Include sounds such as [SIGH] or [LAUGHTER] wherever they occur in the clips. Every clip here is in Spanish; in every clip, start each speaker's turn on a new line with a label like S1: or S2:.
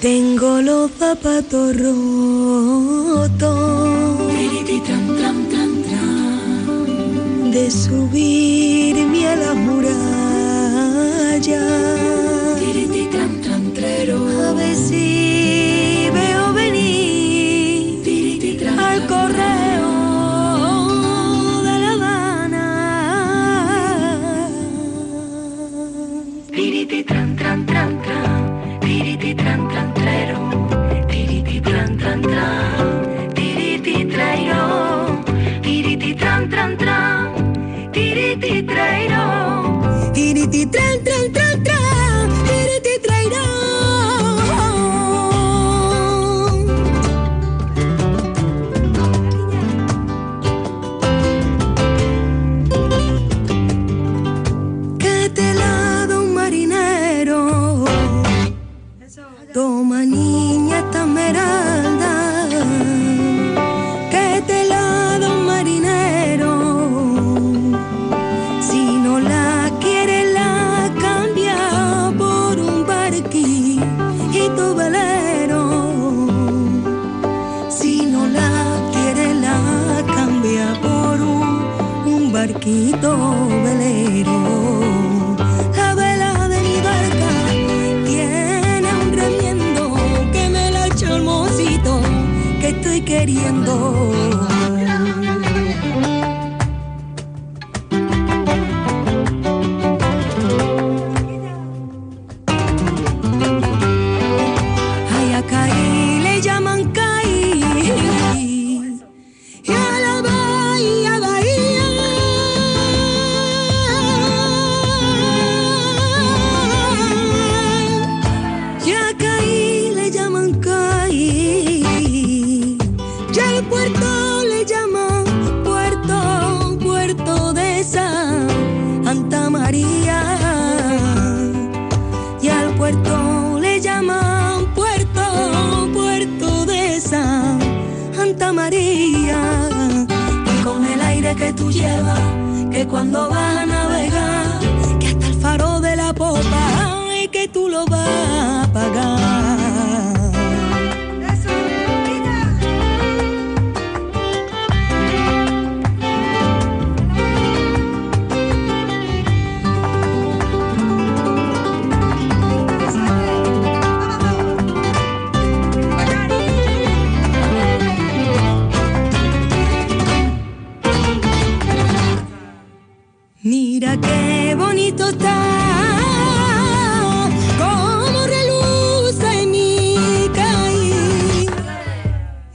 S1: Tengo los zapatos rotos de subirme a la muralla.
S2: Tirirititran, tran, tran.
S1: cuando vas a navegar, que hasta el faro de la popa y que tú lo vas a pagar.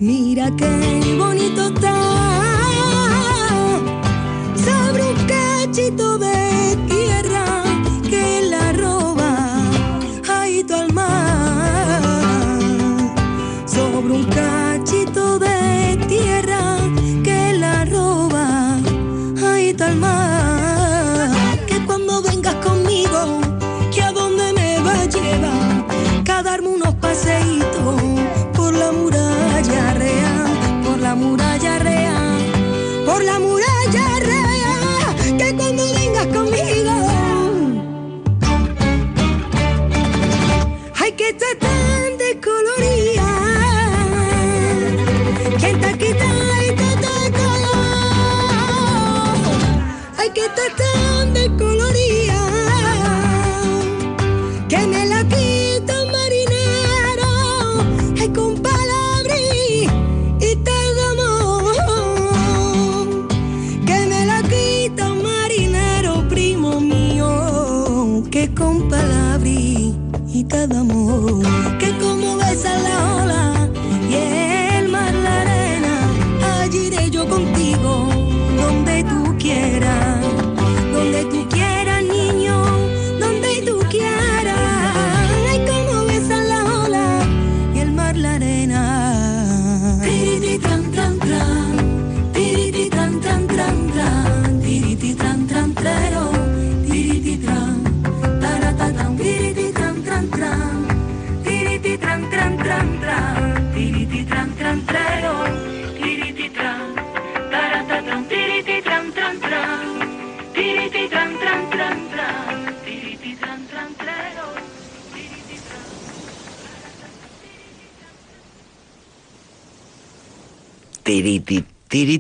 S1: Mira qué bonito está. Sobre un cachito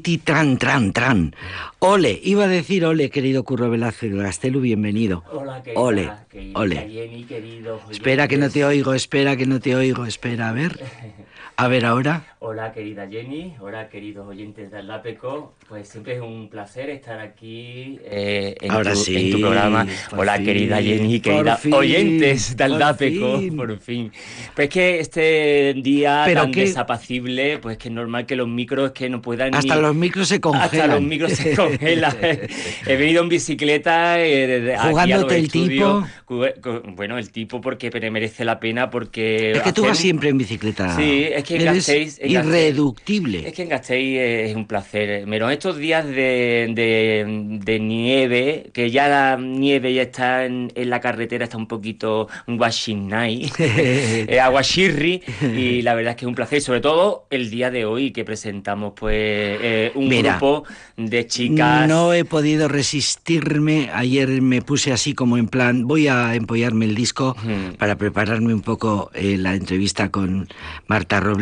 S2: Tiriti, tran, tran, tran.
S3: Ole, iba a decir ole, querido Curro Velázquez Gastelu, bienvenido.
S4: Hola, querida,
S3: Ole,
S4: querida
S3: ole.
S4: Jenny, queridos
S3: Espera que no te oigo, espera que no te oigo, espera, a ver. [LAUGHS] A ver ahora.
S4: Hola, querida Jenny. Hola, queridos oyentes de Aldapeco. Pues siempre es un placer estar aquí eh, en,
S3: Ahora
S4: tu,
S3: sí,
S4: en tu programa.
S3: por
S4: Hola,
S3: fin,
S4: querida Jenny,
S3: por
S4: querida
S3: fin,
S4: oyentes de
S3: por
S4: Aldapeco.
S3: fin.
S4: Por fin. Pues que este día
S3: Pero
S4: tan
S3: que-
S4: desapacible, pues que es normal que los micros que no puedan
S3: Hasta
S4: ni...
S3: los micros se congelan.
S4: Hasta los micros se [LAUGHS] congelan. He venido en bicicleta eh, desde
S3: Jugándote el
S4: estudios. Cu- cu- Bueno, el tipo porque merece la pena porque...
S3: Es que tú
S4: hacer
S3: vas
S4: un-
S3: siempre en bicicleta.
S4: Sí, es que en
S3: Eres
S4: Gasteiz- en Gasteiz-
S3: irreductible.
S4: Es que en Gasteiz es un placer. Pero estos días de, de- de nieve, que ya la nieve ya está en, en la carretera, está un poquito guachinay, [LAUGHS] eh, aguachirri, y la verdad es que es un placer. Y sobre todo el día de hoy que presentamos pues eh, un
S3: Mira,
S4: grupo de chicas.
S3: No he podido resistirme. Ayer me puse así como en plan, voy a empollarme el disco para prepararme un poco eh, la entrevista con Marta Robles.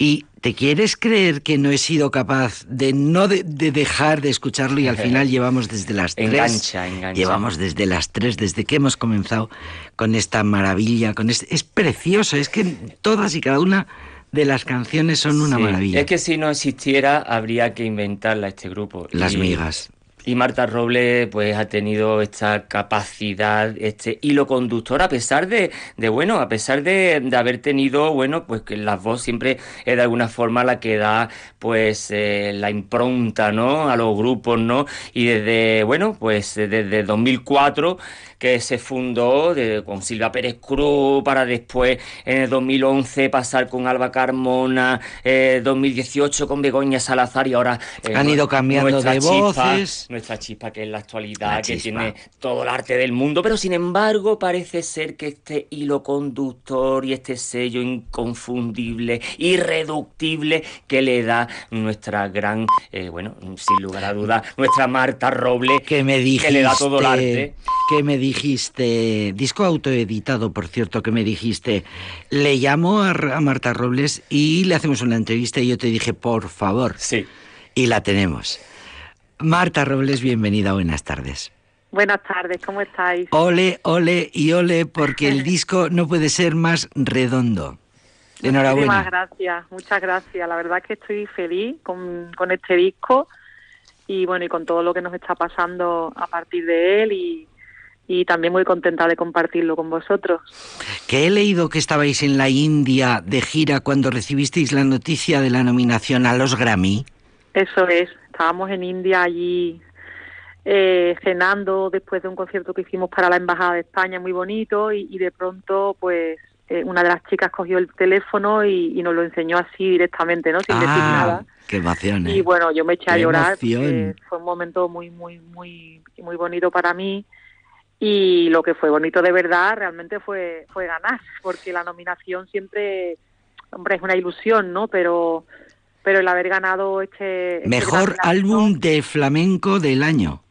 S3: Y te quieres creer que no he sido capaz de no de, de dejar de escucharlo y al final [LAUGHS] llevamos desde las tres.
S4: Engancha, engancha.
S3: Llevamos desde las tres, desde que hemos comenzado con esta maravilla, con este, es precioso, es que todas y cada una de las canciones son una
S4: Sí,
S3: maravilla.
S4: Es que si no existiera, habría que inventarla este grupo.
S3: Las
S4: Y-
S3: migas.
S4: Y Marta Robles pues ha tenido esta capacidad, este hilo conductor, a pesar de, bueno, a pesar de, de haber tenido, bueno, pues que la voz siempre es de alguna forma la que da pues eh, la impronta, ¿no? A los grupos, ¿no? Y desde, bueno, pues desde 2004 que se fundó de- con Silvia Pérez Cruz para después en el 2011 pasar con Alba Carmona, eh, 2018 con Begoña Salazar y ahora eh,
S3: Han ido cambiando de
S4: chispa,
S3: voces.
S4: nuestra chispa que es la actualidad,
S3: La
S4: que tiene todo el arte del mundo, pero sin embargo parece ser que este hilo conductor y este sello inconfundible, irreductible que le da nuestra gran, eh, bueno, sin lugar a dudas, nuestra Marta Roble,
S3: que me dijiste
S4: que le da todo el arte.
S3: que me dijiste disco autoeditado por cierto que me dijiste le llamo a, a Marta Robles y le hacemos una entrevista y yo te dije por favor
S4: Sí.
S3: y la tenemos Marta Robles bienvenida buenas tardes
S5: Buenas tardes, ¿cómo estáis?
S3: ole ole y ole porque el disco no puede ser más redondo enhorabuena
S5: gracias, muchas gracias. La verdad que estoy feliz con, con este disco y bueno, y con todo lo que nos está pasando a partir de él y, y también muy contenta de compartirlo con vosotros.
S3: que he leído que estabais en la India de gira cuando recibisteis la noticia de la nominación a los Grammy
S5: Eso es, estábamos en India allí eh, cenando después de un concierto que hicimos para la Embajada de España, muy bonito, y, y de pronto pues eh, una de las chicas cogió el teléfono y, y nos lo enseñó así directamente, ¿no? Sin decir nada.
S3: Ah, qué emoción ¿eh?
S5: Y bueno, yo me eché a
S3: Qué
S5: llorar. fue un momento muy, muy, muy, muy bonito para mí. Y lo que fue bonito de verdad realmente fue, fue ganar, porque la nominación siempre, hombre, es una ilusión, ¿no? Pero, pero el haber ganado este. este
S3: Mejor álbum de flamenco del año.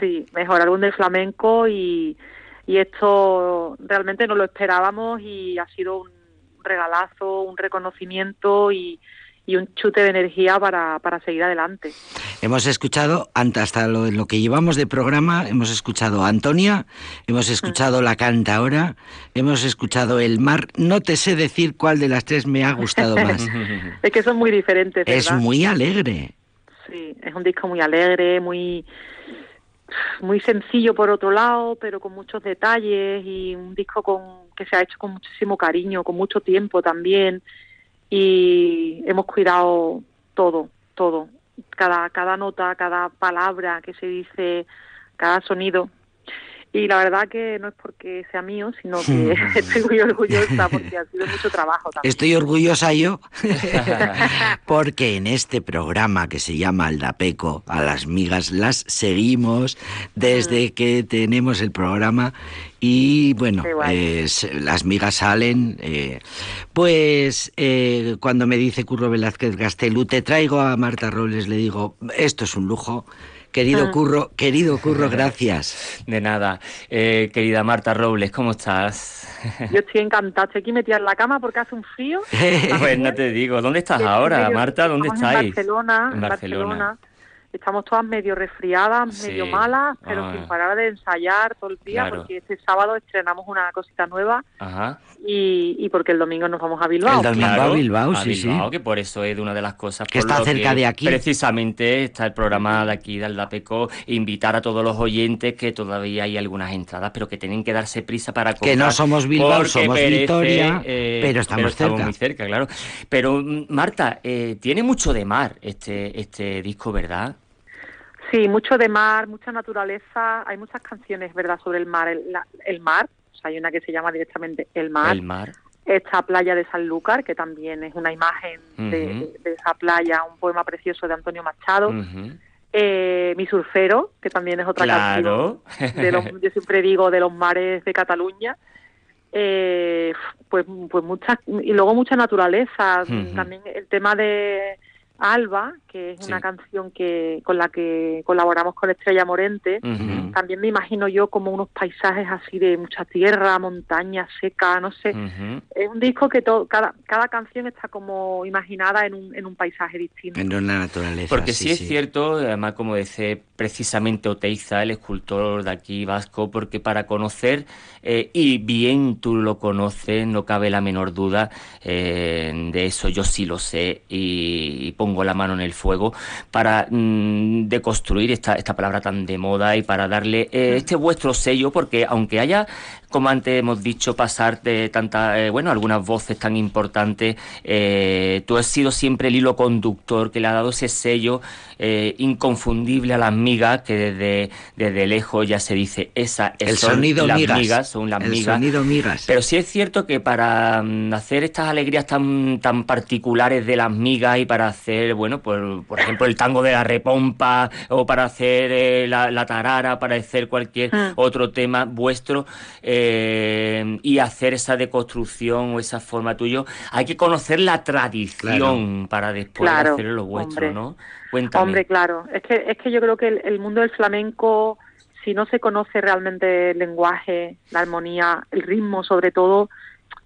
S5: Sí, mejor álbum de flamenco y, y esto realmente no lo esperábamos y ha sido un regalazo, un reconocimiento y, y un chute de energía para, para seguir adelante.
S3: Hemos escuchado, hasta lo, lo que llevamos de programa, hemos escuchado a Antonia, hemos escuchado La Canta ahora, hemos escuchado El Mar. No te sé decir cuál de las tres me ha gustado [LAUGHS] más.
S5: Es que son muy diferentes, ¿verdad?
S3: es muy alegre.
S5: Sí, es un disco muy alegre, muy muy sencillo por otro lado, pero con muchos detalles y un disco con que se ha hecho con muchísimo cariño, con mucho tiempo también y hemos cuidado todo, todo, cada cada nota, cada palabra que se dice, cada sonido. Y la verdad que no es porque sea mío, sino [LAUGHS] que [LAUGHS] estoy muy orgullosa porque ha sido mucho trabajo también.
S3: Estoy orgullosa yo [LAUGHS] porque en este programa que se llama Aldapeco, a las migas las seguimos desde que tenemos el programa y bueno, eh, las migas salen. eh, pues eh, cuando me dice Curro Velázquez Gastelú, te traigo a Marta Robles, le digo, esto es un lujo. Querido
S5: Mm.
S3: Curro, querido Curro, [LAUGHS] gracias.
S4: De nada. Eh, querida Marta Robles, ¿cómo estás?
S5: Yo estoy encantada, estoy aquí metida en la cama porque hace un frío. [LAUGHS]
S4: pues no te digo. ¿Dónde estás ahora,
S5: medio-
S4: Marta? ¿Dónde estáis?
S5: En Barcelona,
S4: en Barcelona.
S5: Barcelona. Estamos todas medio resfriadas,
S4: Sí.
S5: medio malas, pero
S4: Ah.
S5: sin parar de ensayar todo el día,
S4: Claro.
S5: porque este sábado estrenamos una cosita nueva
S4: Ajá.
S5: Y, y porque el domingo nos vamos a Bilbao.
S3: El domingo a Bilbao,
S4: a
S3: sí, sí.
S4: Que por eso es de una de las cosas
S3: Que
S4: por
S3: está
S4: lo
S3: cerca de aquí.
S4: Precisamente está el programa de aquí de Aldapeco, invitar a todos los oyentes que todavía hay algunas entradas, pero que tienen que darse prisa para comprar.
S3: Que no somos Bilbao, somos
S4: perece,
S3: Vitoria,
S4: eh,
S3: pero estamos cerca.
S4: muy cerca, claro. Pero mm, Marta, eh, tiene mucho de mar este este disco, ¿verdad?
S5: Sí, mucho de mar, mucha naturaleza, hay muchas canciones, ¿verdad?, sobre el mar. El, la- el mar, o sea, hay una que se llama directamente El mar.
S4: El mar.
S5: Esta playa de Sanlúcar, que también es una imagen de, esa playa, un poema precioso de Antonio Machado. Eh, Mi surfero, que también es otra
S4: Claro.
S5: canción. [LAUGHS] De los, yo siempre digo de los mares de Cataluña. Eh, pues, pues mucha, y luego mucha naturaleza. También el tema de Alba, que es
S4: Sí.
S5: una canción que con la que colaboramos con Estrella Morente.
S4: Ujú.
S5: También me imagino yo como unos paisajes así de mucha tierra, montaña seca, no sé.
S4: Ujú.
S5: Es un disco que to- cada, cada canción está como imaginada en un, en un paisaje distinto.
S3: En una naturaleza.
S4: Porque sí, es cierto, además como dice precisamente Oteiza, el escultor de aquí vasco, porque para conocer, eh, y bien tú lo conoces, no cabe la menor duda, eh, de eso yo sí lo sé y, y pongo la mano en el fuego, para mm, deconstruir esta, esta palabra tan de moda y para darle eh, este vuestro sello, porque aunque haya, como antes hemos dicho, pasar de tanta, eh, bueno, algunas voces tan importantes, eh, tú has sido siempre el hilo conductor que le ha dado ese sello eh, inconfundible a las migas, que desde, desde lejos ya se dice, esa
S3: El
S4: son
S3: sonido
S4: las
S3: migas.
S4: son las
S3: el
S4: migas.
S3: sonido migas.
S4: Pero sí es cierto que para mm, hacer estas alegrías tan, tan particulares de las migas y para hacer, bueno, por, por ejemplo, el tango de la repompa o para hacer eh, la, la tarara, para hacer cualquier
S5: Mm.
S4: otro tema vuestro eh, y hacer esa deconstrucción o esa forma tuyo, hay que conocer la tradición para después
S5: Claro,
S4: hacer lo vuestro,
S5: hombre.
S4: ¿no? Cuéntame.
S5: Hombre, claro. Es que, es que yo creo que el, el mundo del flamenco, si no se conoce realmente el lenguaje, la armonía, el ritmo sobre todo,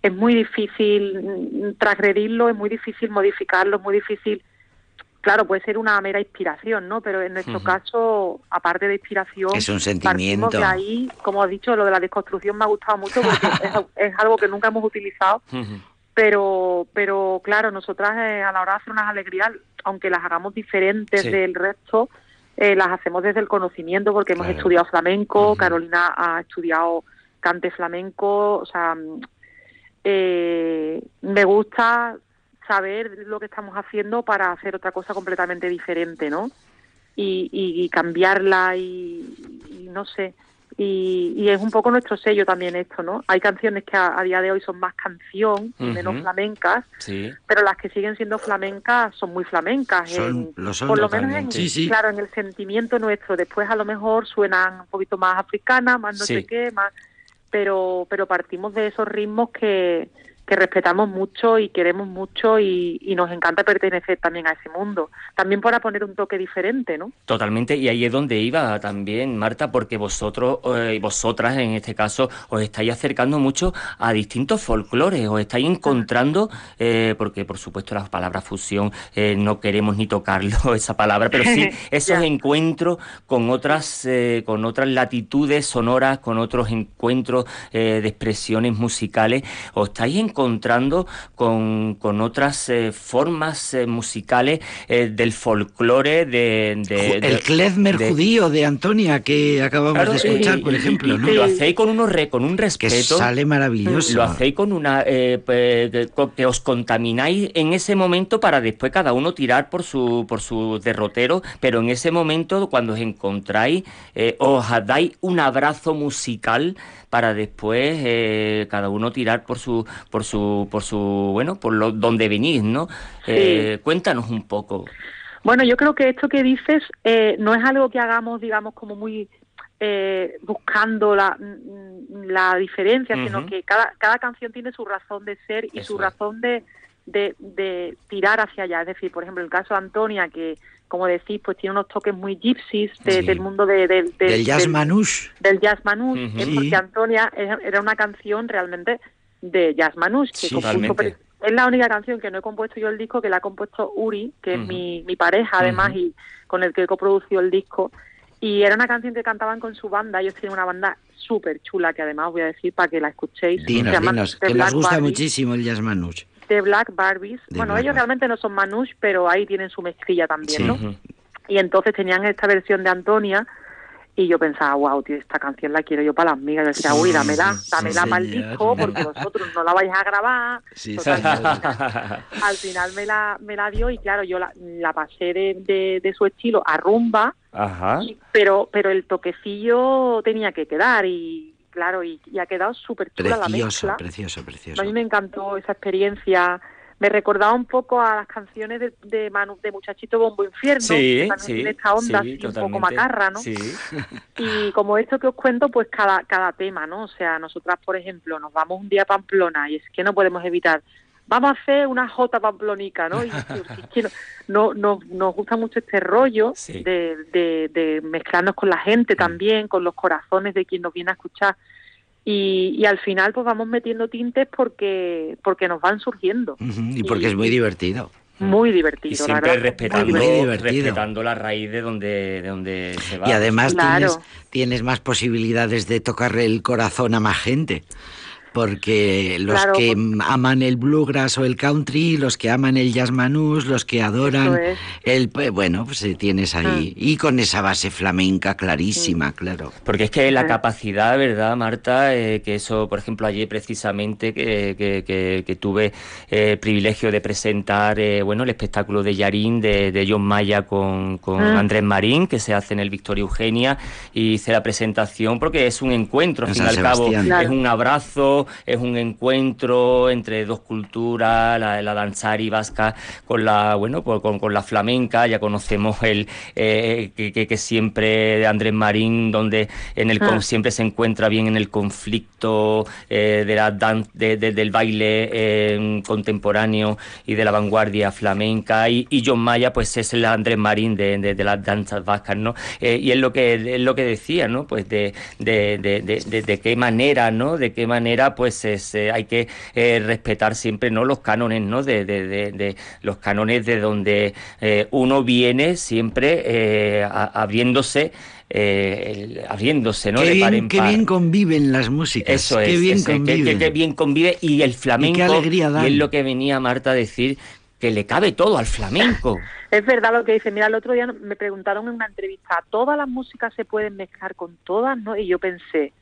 S5: es muy difícil mm, transgredirlo, es muy difícil modificarlo, es muy difícil... Claro, puede ser una mera inspiración, ¿no? Pero en nuestro caso, aparte de inspiración,
S3: Es un sentimiento.
S5: de ahí, como has dicho, lo de la desconstrucción me ha gustado mucho porque [LAUGHS] es, es algo que nunca hemos utilizado pero pero claro nosotras eh, a la hora de hacer unas alegrías aunque las hagamos diferentes
S4: Sí.
S5: del resto eh, las hacemos desde el conocimiento porque hemos
S3: Claro.
S5: estudiado flamenco. Carolina ha estudiado cante flamenco o sea mm, eh, me gusta saber lo que estamos haciendo para hacer otra cosa completamente diferente no y, y, y cambiarla y, y no sé y, y es un poco nuestro sello también esto, ¿no? Hay canciones que a, a día de hoy son más canción y menos flamencas,
S4: Sí.
S5: pero las que siguen siendo flamencas son muy flamencas.
S3: Son-
S5: en-
S3: lo son
S5: por lo menos en,
S4: totalmente.
S3: Sí, sí.
S5: claro, en el sentimiento nuestro. Después a lo mejor suenan un poquito más africanas, más no
S4: Sí.
S5: sé qué, más, pero pero partimos de esos ritmos que, que respetamos mucho y queremos mucho y, y nos encanta pertenecer también a ese mundo. También para poner un toque diferente, ¿no?
S4: Totalmente, y ahí es donde iba también, Marta, porque vosotros eh, y vosotras en este caso os estáis acercando mucho a distintos folclores, os estáis encontrando, eh, porque por supuesto la palabra fusión eh, no queremos ni tocarlo [LAUGHS] esa palabra, pero sí [LAUGHS] esos encuentros con otras eh, con otras latitudes sonoras, con otros encuentros eh, de expresiones musicales, os estáis encontrando con, con otras eh, formas eh, musicales eh, del folclore de, de-
S3: el klezmer
S4: de-
S3: judío de Antonia que acabamos
S4: Claro,
S3: de escuchar,
S4: y-
S3: por ejemplo,
S4: y- lo hacéis con unos re- con un
S3: Que
S4: respeto.
S3: sale maravilloso.
S4: Lo hacéis con una eh, que, que os contamináis en ese momento para después cada uno tirar por su por su derrotero, pero en ese momento cuando os encontráis os dais un abrazo musical para después eh, cada uno tirar por su por su por su bueno por lo donde venís, ¿no? Eh, cuéntanos un poco.
S5: Bueno, yo creo que esto que dices eh, no es algo que hagamos, digamos, como muy eh, buscando la, mm, la diferencia, sino que cada, cada canción tiene su razón de ser y
S4: Eso
S5: su razón de, de, de tirar hacia allá. Es decir, por ejemplo, el caso de Antonia, que como decís, pues tiene unos toques muy gypsies de-
S3: Sí.
S5: del mundo de, de- de-
S3: Del jazz
S5: del-
S3: manouche.
S5: del jazz manouche, eh, porque Antonia era una canción realmente de jazz manouche. Que
S3: Sí,
S5: compuso es la única canción que no he compuesto yo el disco, que la ha compuesto Uri, que es mi, mi pareja además y con el que he coproducido el disco. Y era una canción que cantaban con su banda. Ellos tienen una banda súper chula que además os voy a decir para que la escuchéis.
S3: Dinos, que nos gusta muchísimo el jazz manouche.
S5: The Black Barbies. Bueno,
S3: Black
S5: ellos realmente no son manouche, pero ahí tienen su mezclilla también,
S3: Sí.
S5: ¿no? Y entonces tenían esta versión de Antonia y yo pensaba, wow, tío, esta canción la quiero yo para las migas. Yo decía, uy, dámela,
S3: Sí,
S5: dámela para el disco porque vosotros no la vais a grabar.
S3: Sí,
S5: Total,
S3: señor.
S5: al final- al final me la, me la dio y claro, yo la, la pasé de, de, de su estilo a rumba,
S4: Ajá.
S5: y- pero pero el toquecillo tenía que quedar y claro, y, y ha quedado súper chula la
S3: Precioso,
S5: mezcla.
S3: precioso, precioso.
S5: A mí me encantó esa experiencia. Me recordaba un poco a las canciones de, de, Manu- de Muchachito Bombo Infierno,
S4: Sí,
S5: que también
S4: sí.
S5: tiene esta onda
S4: sí,
S5: así un poco macarra, ¿no?
S4: Sí. [LAUGHS]
S5: Y como esto que os cuento, pues cada, cada tema, ¿no? O sea, nosotras, por ejemplo, nos vamos un día a Pamplona y es que no podemos evitar, vamos a hacer una jota pamplonica, ¿no? Y no, no, no- nos gusta mucho este rollo
S4: Sí.
S5: de, de, de mezclarnos con la gente también, con los corazones de quien nos viene a escuchar. Y, y al final pues vamos metiendo tintes porque porque nos van surgiendo.
S3: Y porque es muy divertido.
S5: Muy divertido,
S4: Y
S5: la
S4: siempre
S5: verdad, muy
S4: respetando,
S3: Muy divertido.
S4: respetando la raíz de donde, de donde se va.
S3: Y además
S5: Claro.
S3: tienes, tienes más posibilidades de tocarle el corazón a más gente. Porque los
S5: Claro,
S3: que
S5: por-
S3: aman el bluegrass o el country, los que aman el jazz manouche, los que adoran
S5: es.
S3: el... pues, Bueno, pues tienes ahí... Y con esa base flamenca clarísima, claro.
S4: Porque es que la
S5: Ajá.
S4: capacidad, ¿verdad, Marta? Eh, que eso, por ejemplo, ayer precisamente que, que- que- que tuve eh, el privilegio de presentar, eh, bueno, el espectáculo de Yarín de, de John Maya con, con
S5: Ah.
S4: Andrés Marín, que se hace en el Victoria Eugenia, y hice la presentación porque es un encuentro, al fin y al cabo.
S5: Claro.
S4: es un abrazo, es un encuentro entre dos culturas, la, la danzari vasca con la, bueno, pues con, con la flamenca, ya conocemos el eh, que, que- que siempre Andrés Marín, donde en el
S5: Ah.
S4: siempre se encuentra bien en el conflicto eh, de la dan- de- de- del baile eh, contemporáneo y de la vanguardia flamenca y, y John Maya pues es el Andrés Marín de, de- de las danzas vascas, ¿no? Eh, y es lo que es lo que decía, ¿no? Pues de, de, de, de- de- de qué manera, ¿no? De qué manera pues es, eh, hay que eh, respetar siempre, ¿no? Los cánones, ¿no? De, de- de- de los cánones de donde eh, uno viene siempre eh, a- abriéndose eh, el- abriéndose, ¿no?
S3: qué,
S4: de par
S3: bien,
S4: en
S3: qué
S4: par.
S3: bien conviven las músicas.
S4: Eso es,
S3: qué bien conviven.
S4: que bien convive y el flamenco
S3: alegría dan.
S4: y es lo que venía Marta a decir que le cabe todo al flamenco.
S5: Es verdad lo que dice. Mira, el otro día me preguntaron en una entrevista, ¿todas las músicas se pueden mezclar con todas? no Y yo pensé,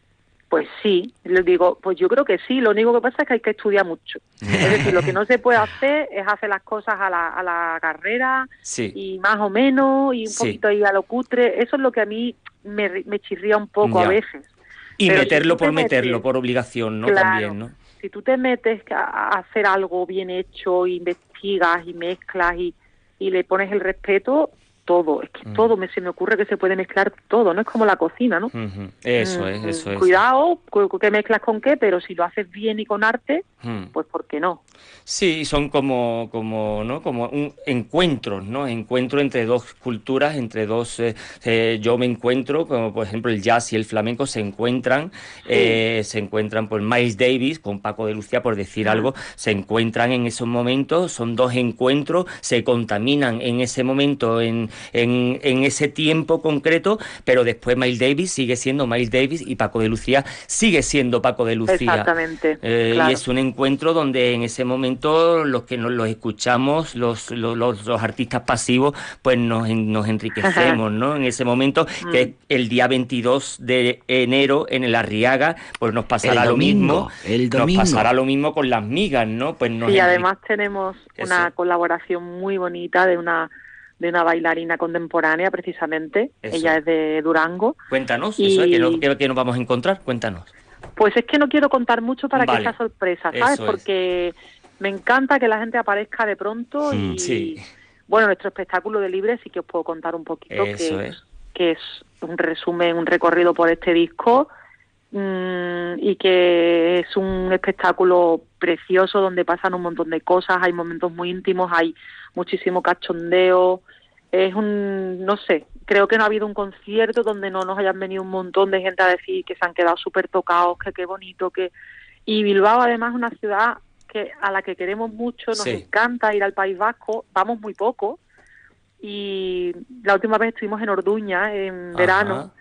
S5: pues sí. Les digo, pues yo creo que sí. Lo único que pasa es que hay que estudiar mucho. Es decir, lo que no se puede [LAUGHS] hacer es hacer las cosas a la, a la carrera
S4: Sí.
S5: y más o menos y un
S4: Sí.
S5: poquito ahí a lo cutre. Eso es lo que a mí me, me chirría un poco
S4: Ya.
S5: a veces.
S4: Y
S5: Pero
S4: meterlo por meterlo, por obligación, ¿no?
S5: Claro.
S4: También, ¿no?
S5: Si tú te metes a hacer algo bien hecho, investigas y mezclas y, y le pones el respeto, todo, es que
S4: Mm.
S5: todo me, se me ocurre que se puede mezclar todo, no es como la cocina, ¿no?
S4: Ujú. Eso es,
S5: Mm,
S4: eso es.
S5: Cuidado, cu- cu- que mezclas con qué, pero si lo haces bien y con arte,
S4: Mm.
S5: pues ¿por qué no?
S4: Sí, son como, como, ¿no? como un encuentros, ¿no? Encuentro entre dos culturas, entre dos. eh, eh, yo me encuentro, como por ejemplo el jazz y el flamenco se encuentran, eh, se encuentran por Miles Davis con Paco de Lucía, por decir algo, se encuentran en esos momentos, son dos encuentros, se contaminan en ese momento, en, en, en ese tiempo concreto, pero después Miles Davis sigue siendo Miles Davis y Paco de Lucía sigue siendo Paco de Lucía.
S5: Exactamente.
S4: Eh,
S5: claro.
S4: Y es un encuentro donde en ese momento los que nos los escuchamos, los, los, los- los artistas pasivos, pues nos, en- nos enriquecemos, [LAUGHS] ¿no? En ese momento,
S5: Mm.
S4: que el día 22 de enero en el Arriaga, pues nos pasará
S3: El
S4: lo mismo.
S3: el
S4: Nos
S3: domingo.
S4: pasará lo mismo con las migas, ¿no? Pues nos
S5: Sí,
S4: enri-
S5: además tenemos una colaboración muy bonita de una de una bailarina contemporánea precisamente,
S4: Eso.
S5: ella es de Durango.
S4: Cuéntanos,
S5: Y-
S4: eso, ¿qué, no- qué- qué nos vamos a encontrar? Cuéntanos.
S5: Pues es que no quiero contar mucho para
S4: Vale.
S5: que sea sorpresa, ¿sabes?
S4: Eso es.
S5: Porque me encanta que la gente aparezca de pronto y
S3: Mm,
S4: sí.
S5: bueno, nuestro espectáculo de libre sí que os puedo contar un poquito
S4: Eso
S5: que,
S4: es.
S5: que es un resumen, un recorrido por este disco mm, y que es un espectáculo precioso donde pasan un montón de cosas, hay momentos muy íntimos, hay muchísimo cachondeo, es un, no sé, creo que no ha habido un concierto donde no nos hayan venido un montón de gente a decir que se han quedado súper tocados, que qué bonito, que... Y Bilbao además es una ciudad que a la que queremos mucho, nos
S4: Sí.
S5: encanta ir al País Vasco, vamos muy poco. Y la última vez estuvimos en Orduña en verano,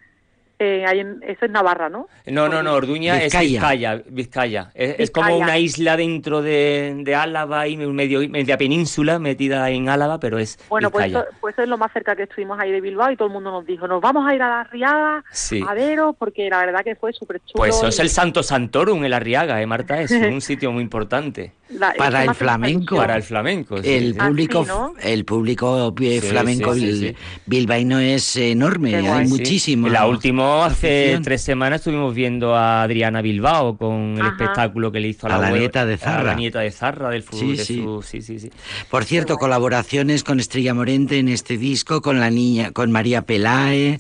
S5: eh, ahí en, eso es Navarra, ¿no?
S4: No, no, no, Orduña
S3: Vizcaya.
S4: es Vizcaya, Vizcaya. Es, es como una isla dentro de, de Álava y medio, media península metida en Álava, pero es
S5: Bueno, pues eso, pues eso es lo más cerca que estuvimos ahí de Bilbao y todo el mundo nos dijo, nos vamos a ir a la Riada,
S4: Sí.
S5: a veros, porque la verdad que fue súper chulo.
S4: Pues eso es el Santo Santorum en la Arriaga, ¿eh, Marta? Es [LAUGHS] un sitio muy importante
S5: la-
S3: Para el flamenco.
S4: para el flamenco. sí,
S3: El.
S5: Ah,
S3: público,
S5: sí, ¿no?
S3: el público eh,
S4: Sí,
S3: flamenco
S4: sí, sí,
S3: bil-
S4: sí.
S3: bilbaíno es enorme,
S5: Qué
S3: hay
S5: guay.
S4: Sí.
S3: muchísimo.
S4: La última, hace
S3: afición.
S4: tres semanas estuvimos viendo a Adriana Bilbao con el
S5: Ajá.
S4: espectáculo que le hizo a la,
S3: A la
S4: web-
S3: nieta de
S4: a
S3: Zarra.
S4: la nieta de Zarra del fútbol.
S3: Sí,
S4: de
S3: sí.
S4: su- sí, sí, sí.
S3: Por cierto, colaboraciones con Estrella Morente en este disco, con la niña, con María Pelae,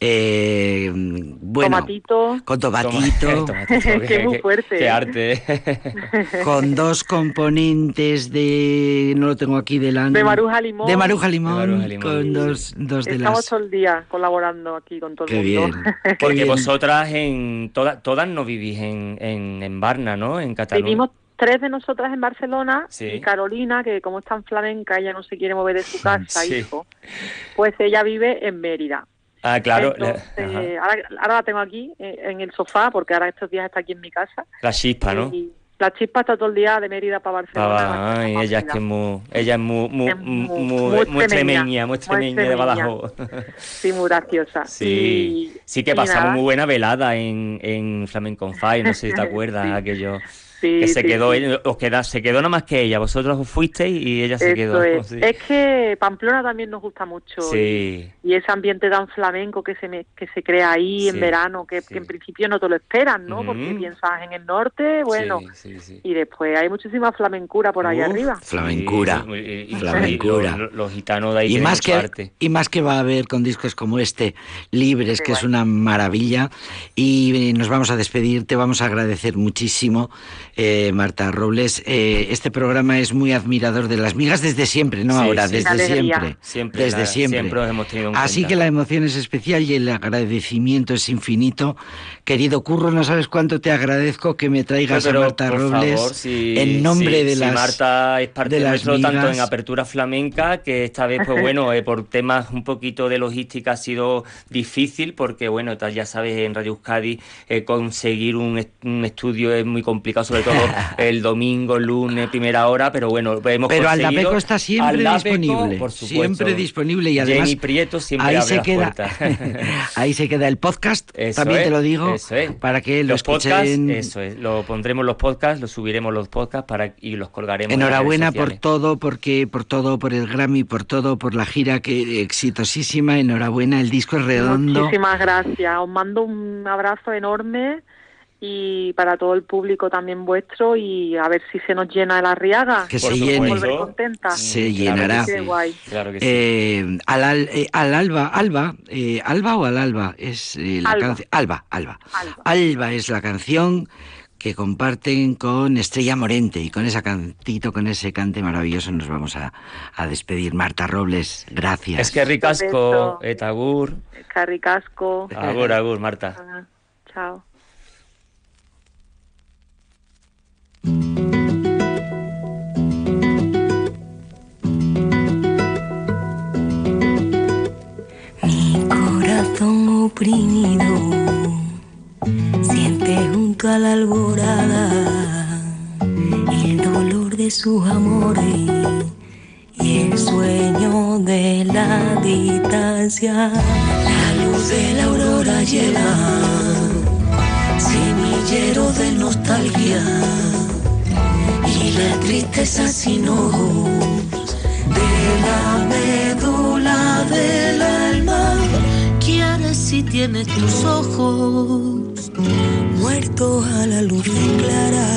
S3: eh, bueno,
S5: Tomatito.
S3: con
S4: Toma- [LAUGHS]
S3: Tomatito, [LAUGHS]
S4: Tomatito,
S5: Qué muy fuerte,
S4: Qué arte. [LAUGHS]
S3: con dos componentes de, no lo tengo aquí delante,
S5: De Maruja Limón.
S3: de Maruja Limón,
S4: De Maruja Limón.
S3: con dos, dos de
S5: Estamos
S3: las,
S5: todo el día colaborando aquí con todo
S3: qué
S5: el
S3: bien,
S5: mundo.
S3: qué
S4: Porque
S3: bien.
S4: vosotras en todas todas no vivís en, en, en Varna, ¿no? En Cataluña.
S5: Vivimos tres de nosotras en Barcelona
S4: Sí.
S5: y Carolina, que como es tan flamenca, ella no se quiere mover de su casa,
S4: Sí.
S5: hijo, pues ella vive en Mérida.
S4: Ah, claro. la-
S5: Entonces, ahora, ahora la tengo aquí eh, en el sofá, porque ahora estos días está aquí en mi casa.
S4: La chispa, ¿no?
S5: Y la chispa está todo el día de Mérida para Barcelona.
S4: Ah, ay, ella es que es muy, ella es muy, muy,
S5: Es muy-
S4: muy,
S5: muy
S4: extremeña, muy extremeña de. Badajoz.
S5: Sí, muy graciosa.
S4: Sí,
S5: Y-
S4: sí que pasamos muy buena velada en, en Flamenco Fire, no sé si te [LAUGHS] acuerdas,
S5: Sí.
S4: aquello
S5: sí,
S4: que se
S5: sí,
S4: quedó,
S5: sí.
S4: os queda, se quedó nada más que ella, vosotros os fuisteis y ella se
S5: Eso
S4: quedó.
S5: es.
S4: sí.
S5: Es que Pamplona también nos gusta mucho.
S4: Sí.
S5: Y ese ambiente tan flamenco que se me- que se crea ahí
S4: Sí,
S5: en verano, que,
S4: sí.
S5: que en principio no te lo esperan, ¿no? Porque piensas en el norte, bueno,
S4: Sí, sí, sí.
S5: y después hay muchísima flamencura por ahí arriba.
S3: Flamencura.
S4: sí, y-
S3: Flamencura.
S4: Los, los gitanos de ahí
S3: y más que
S4: arte.
S3: y más que va a haber con discos como este libres que es una maravilla y eh, nos vamos a despedir te vamos a agradecer muchísimo eh, Marta Robles Eh, este programa es muy admirador de las migas desde siempre no
S4: Sí,
S3: ahora
S4: sí.
S3: desde siempre
S4: Siempre,
S3: desde
S4: la-
S3: siempre
S4: siempre os hemos tenido en
S3: así
S4: cuenta.
S3: que la emoción es especial y el agradecimiento es infinito querido Curro no sabes cuánto te agradezco que me traigas
S4: Pero,
S3: a Marta
S4: por
S3: Robles
S4: favor, si-
S3: en nombre
S4: si-
S3: de
S4: si
S3: las
S4: Marta es parte
S3: de
S4: nuestro tanto
S3: migas.
S4: en apertura flamenca que esta vez pues bueno eh, por temas un poquito de logística ha sido difícil porque bueno tal ya sabes en Radio Euskadi eh, conseguir un, est- un estudio es muy complicado sobre todo [LAUGHS] el domingo lunes primera hora pero bueno hemos
S3: Pero
S4: conseguido
S3: Aldapeco está siempre
S4: Aldapeco,
S3: disponible,
S4: por supuesto.
S3: siempre disponible y además
S4: Jenny Prieto siempre
S3: ahí
S4: abre
S3: se
S4: las
S3: queda, [LAUGHS] ahí se queda el podcast,
S4: Eso
S3: también
S4: es,
S3: te lo digo,
S4: eso es.
S3: para que lo
S4: los podcasts,
S3: escuchen.
S4: eso es, lo pondremos los podcasts, los subiremos los podcasts para y los colgaremos.
S3: Enhorabuena por todo, porque por todo, por el Grammy, por todo, por la gira que exitosísima. Enhorabuena, el disco es redondo.
S5: Muchísimas gracias. Os mando un abrazo enorme y para todo el público también vuestro y a ver si se nos llena la riaga.
S3: Que se llene.
S5: Contenta.
S3: Se
S4: Mm, claro
S3: llenará.
S4: que
S5: Qué
S4: sí,
S5: guay.
S4: Claro que sí.
S3: Eh, al, al- eh, al alba, alba, eh, alba o al alba es eh, la
S5: Alba.
S3: canción. Alba, alba.
S5: Alba.
S3: Alba es la canción que comparten con Estrella Morente y con ese cantito, con ese cante maravilloso nos vamos a, a despedir. Marta Robles, gracias.
S4: es que ricasco, etagur,
S5: Carri Casco.
S4: agur, agur, Marta.
S5: Ah, Chao.
S1: Mi corazón oprimido siente junto a la alborada el dolor de sus amores y el sueño de la distancia. La luz de la aurora lleva semillero de nostalgia la tristeza sin ojos de la médula del alma. ¿Qué harás si tienes tus ojos muertos a la luz clara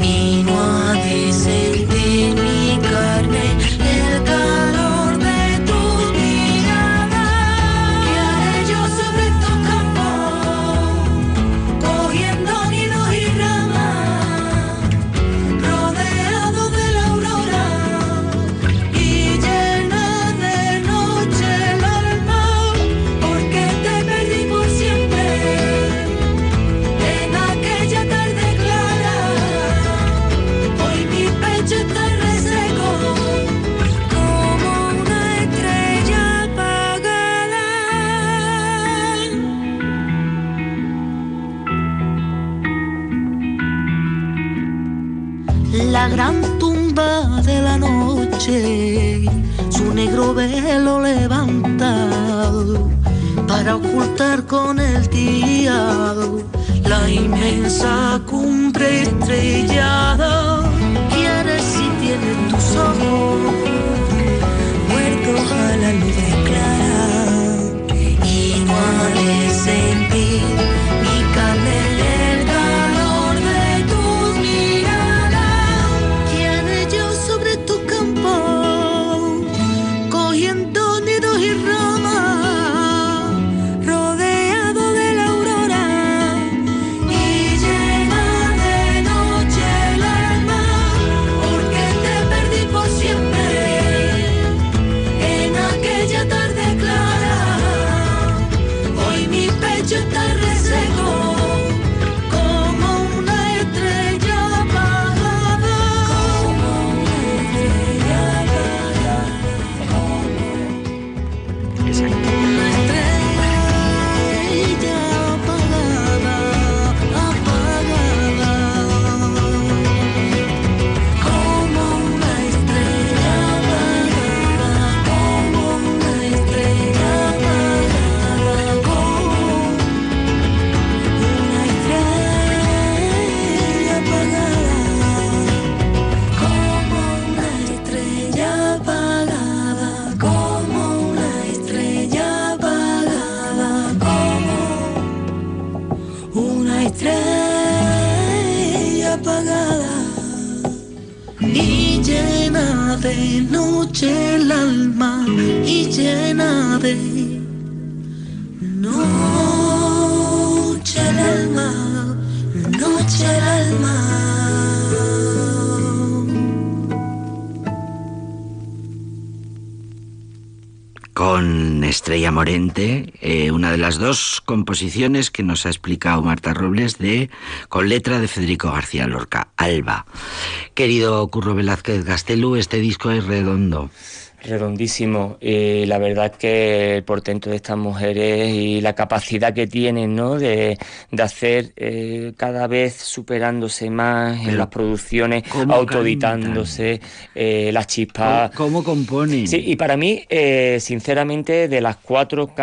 S1: y no ha de mi carne el y llena de noche el alma y llena de noche el alma, noche el alma.
S3: Con Estrella Morente, eh, una de las dos composiciones que nos ha explicado Marta Robles de con letra de Federico García Lorca, Alba. Querido Curro Velázquez Gastelu, este disco es redondo.
S4: Redondísimo. Y la verdad que el portento de estas mujeres y la capacidad que tienen, ¿no? De, de hacer eh, cada vez superándose más en las producciones,
S3: ¿cómo
S4: autoeditándose, eh, las chispas.
S3: ¿Cómo, cómo componen?
S4: Sí, y para mí, eh, sinceramente, de las cuatro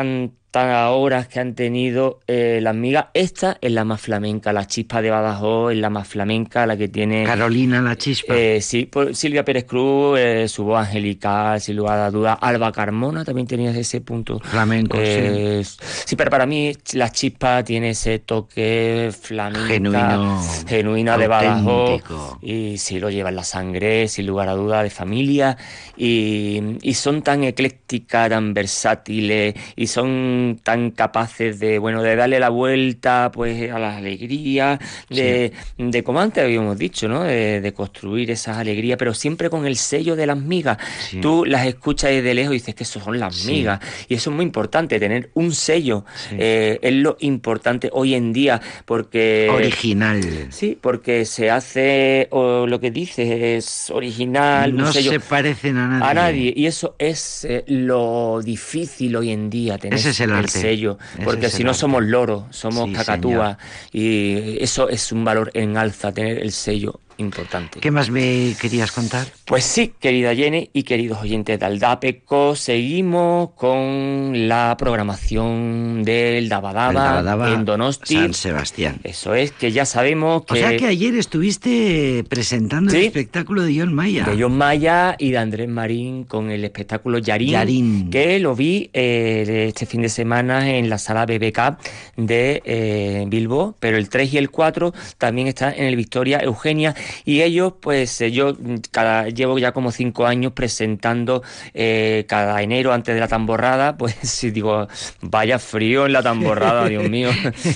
S4: cantadoras que han tenido eh, las migas, esta es la más flamenca, la chispa de Badajoz es la más flamenca, la que tiene...
S3: Carolina la chispa.
S4: Eh, sí, por Silvia Pérez Cruz, eh, su voz angelical, sin lugar a duda. Alba Carmona también tenía ese punto.
S3: Flamenco,
S4: Eh, sí. pero para mí la chispa tiene ese toque flamenca,
S3: Genuino,
S4: genuina de Badajoz. Y sí, lo lleva en la sangre, sin lugar a duda, de familia. Y, y son tan eclécticas, tan versátiles, y son tan capaces de, bueno, de darle la vuelta pues a la alegría, de, de como antes habíamos dicho, ¿no? De, de construir esas alegrías, pero siempre con el sello de las migas.
S3: Sí.
S4: Tú las escuchas desde lejos y dices que eso son las
S3: Sí.
S4: migas. Y eso es muy importante, tener un sello. Eh, es lo importante hoy en día, porque...
S3: Original.
S4: Sí, porque se hace, o lo que dices es original, un
S3: No
S4: sello
S3: se parecen a nadie.
S4: a nadie. Y eso es eh, lo difícil hoy en día, tener
S3: Ese es el arte.
S4: sello. Porque si
S3: el
S4: no somos loros, somos
S3: Sí,
S4: cacatúas. Y eso es un valor en alza, tener el sello importante.
S3: ¿Qué más me querías contar?
S4: Pues sí, querida Jenny y queridos oyentes de Aldapeco, seguimos con la programación del Dabadaba,
S3: Dabadaba
S4: en Donosti.
S3: San Sebastián.
S4: Eso es, que ya sabemos que...
S3: O sea que ayer estuviste presentando el espectáculo de John Maya.
S4: de John Maya y de Andrés Marín con el espectáculo Yarín,
S3: Yarín.
S4: que lo vi eh, este fin de semana en la sala BBK de eh, Bilbo, pero el 3 y el 4 también están en el Victoria Eugenia y ellos, pues eh, yo mm, cada, llevo ya como cinco años presentando eh, cada enero antes de la tamborrada, [LAUGHS] pues digo, vaya frío en la tamborrada, [LAUGHS] Dios mío,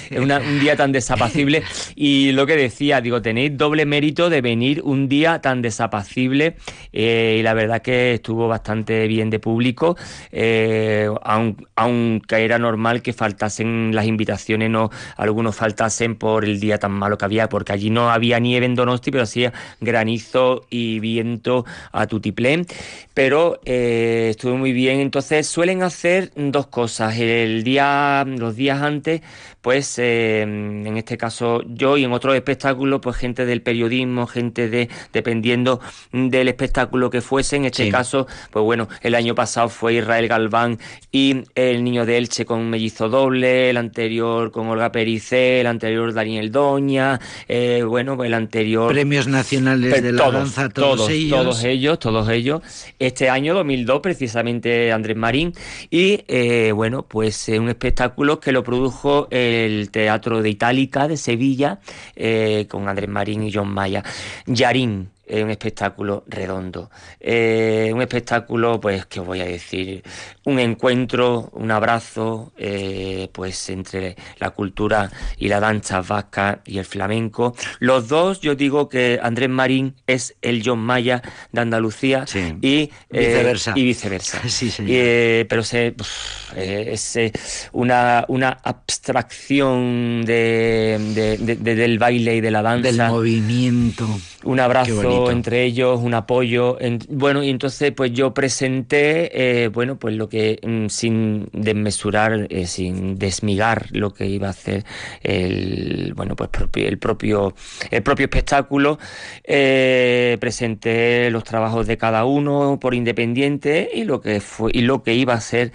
S4: es una- un día tan desapacible. Y lo que decía, digo, tenéis doble mérito de venir un día tan desapacible eh, y la verdad que estuvo bastante bien de público, eh, aun- aunque era normal que faltasen las invitaciones, no algunos faltasen por el día tan malo que había, porque allí no había nieve en Donosti, hacía granizo y viento a tutiplén. Pero eh, estuvo muy bien. Entonces suelen hacer dos cosas. El día, los días antes, pues eh, en este caso yo y en otros espectáculos, pues gente del periodismo, gente de, dependiendo del espectáculo que fuese, en este caso, pues bueno, el año pasado fue Israel Galván y el niño de Elche con mellizo doble, el anterior con Olga Pericé, el anterior Daniel Doña, eh, bueno, el anterior...
S3: Premios nacionales de la danza, todos, ellos.
S4: Todos ellos, todos ellos. Este año 2002 precisamente Andrés Marín y eh, bueno, pues un espectáculo que lo produjo el Teatro de Itálica de Sevilla eh, con Andrés Marín y John Maya. Yarín, un espectáculo redondo, eh, un espectáculo, pues, que os voy a decir, un encuentro, un abrazo, eh, pues, entre la cultura y la danza vasca y el flamenco. Los dos, yo digo que Andrés Marín es el John Maya de Andalucía y
S3: eh, viceversa.
S4: y viceversa. [LAUGHS] pero se, es una, una abstracción de, del baile y de la danza.
S3: Del movimiento.
S4: Un abrazo entre ellos, un apoyo. bueno, y entonces pues yo presenté, eh, bueno, pues lo que mm, sin desmesurar, eh, sin desmigar lo que iba a hacer el, bueno, pues el propio, el propio espectáculo, eh, presenté los trabajos de cada uno por independiente y lo que fue y lo que iba a ser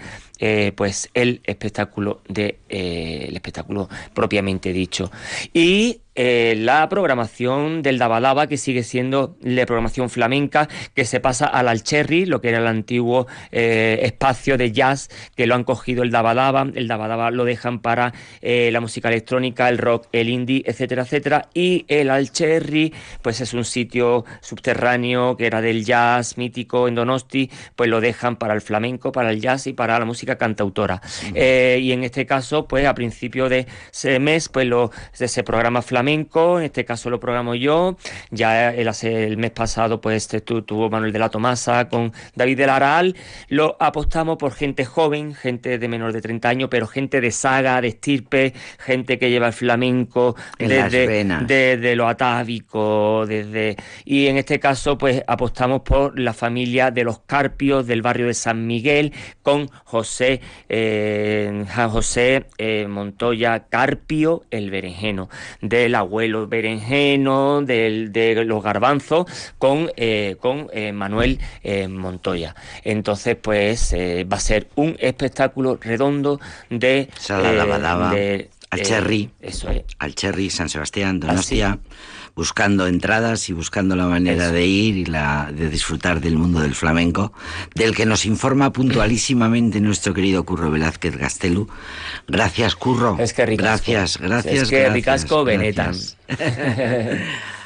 S4: pues el espectáculo de el espectáculo propiamente dicho y eh, la programación del Dabadaba, que sigue siendo la programación flamenca, que se pasa al Alcherry, lo que era el antiguo eh, espacio de jazz, que lo han cogido el Dabadaba, el Dabadaba lo dejan para eh, la música electrónica, el rock, el indie, etcétera, etcétera, y el Alcherry, pues es un sitio subterráneo que era del jazz mítico en Donosti, pues lo dejan para el flamenco, para el jazz y para la música cantautora. y en este caso, pues a principio de ese mes, pues lo, se programa flamenco en este caso lo programo yo, ya el, el mes pasado pues tuvo Manuel de la Tomasa con David del Aral, lo apostamos por gente joven, gente de menor de 30 años, pero gente de saga, de estirpe, gente que lleva el flamenco desde, desde lo atávico, desde y en este caso pues apostamos por la familia de los Carpios del barrio de San Miguel con José eh, José eh, Montoya Carpio el berenjeno. De abuelo berenjeno, del, de los garbanzos, con, eh, con eh, Manuel eh, Montoya. Entonces, pues va a ser un espectáculo redondo de...
S3: de al Cherry, eso es. al Cherry, San Sebastián, Donostia buscando entradas y buscando la manera de ir y la de disfrutar del mundo del flamenco, del que nos informa puntualísimamente nuestro querido Curro Velázquez Gastelu. Gracias, Curro.
S4: Es que
S3: Gracias, gracias.
S4: Es que ricasco [LAUGHS]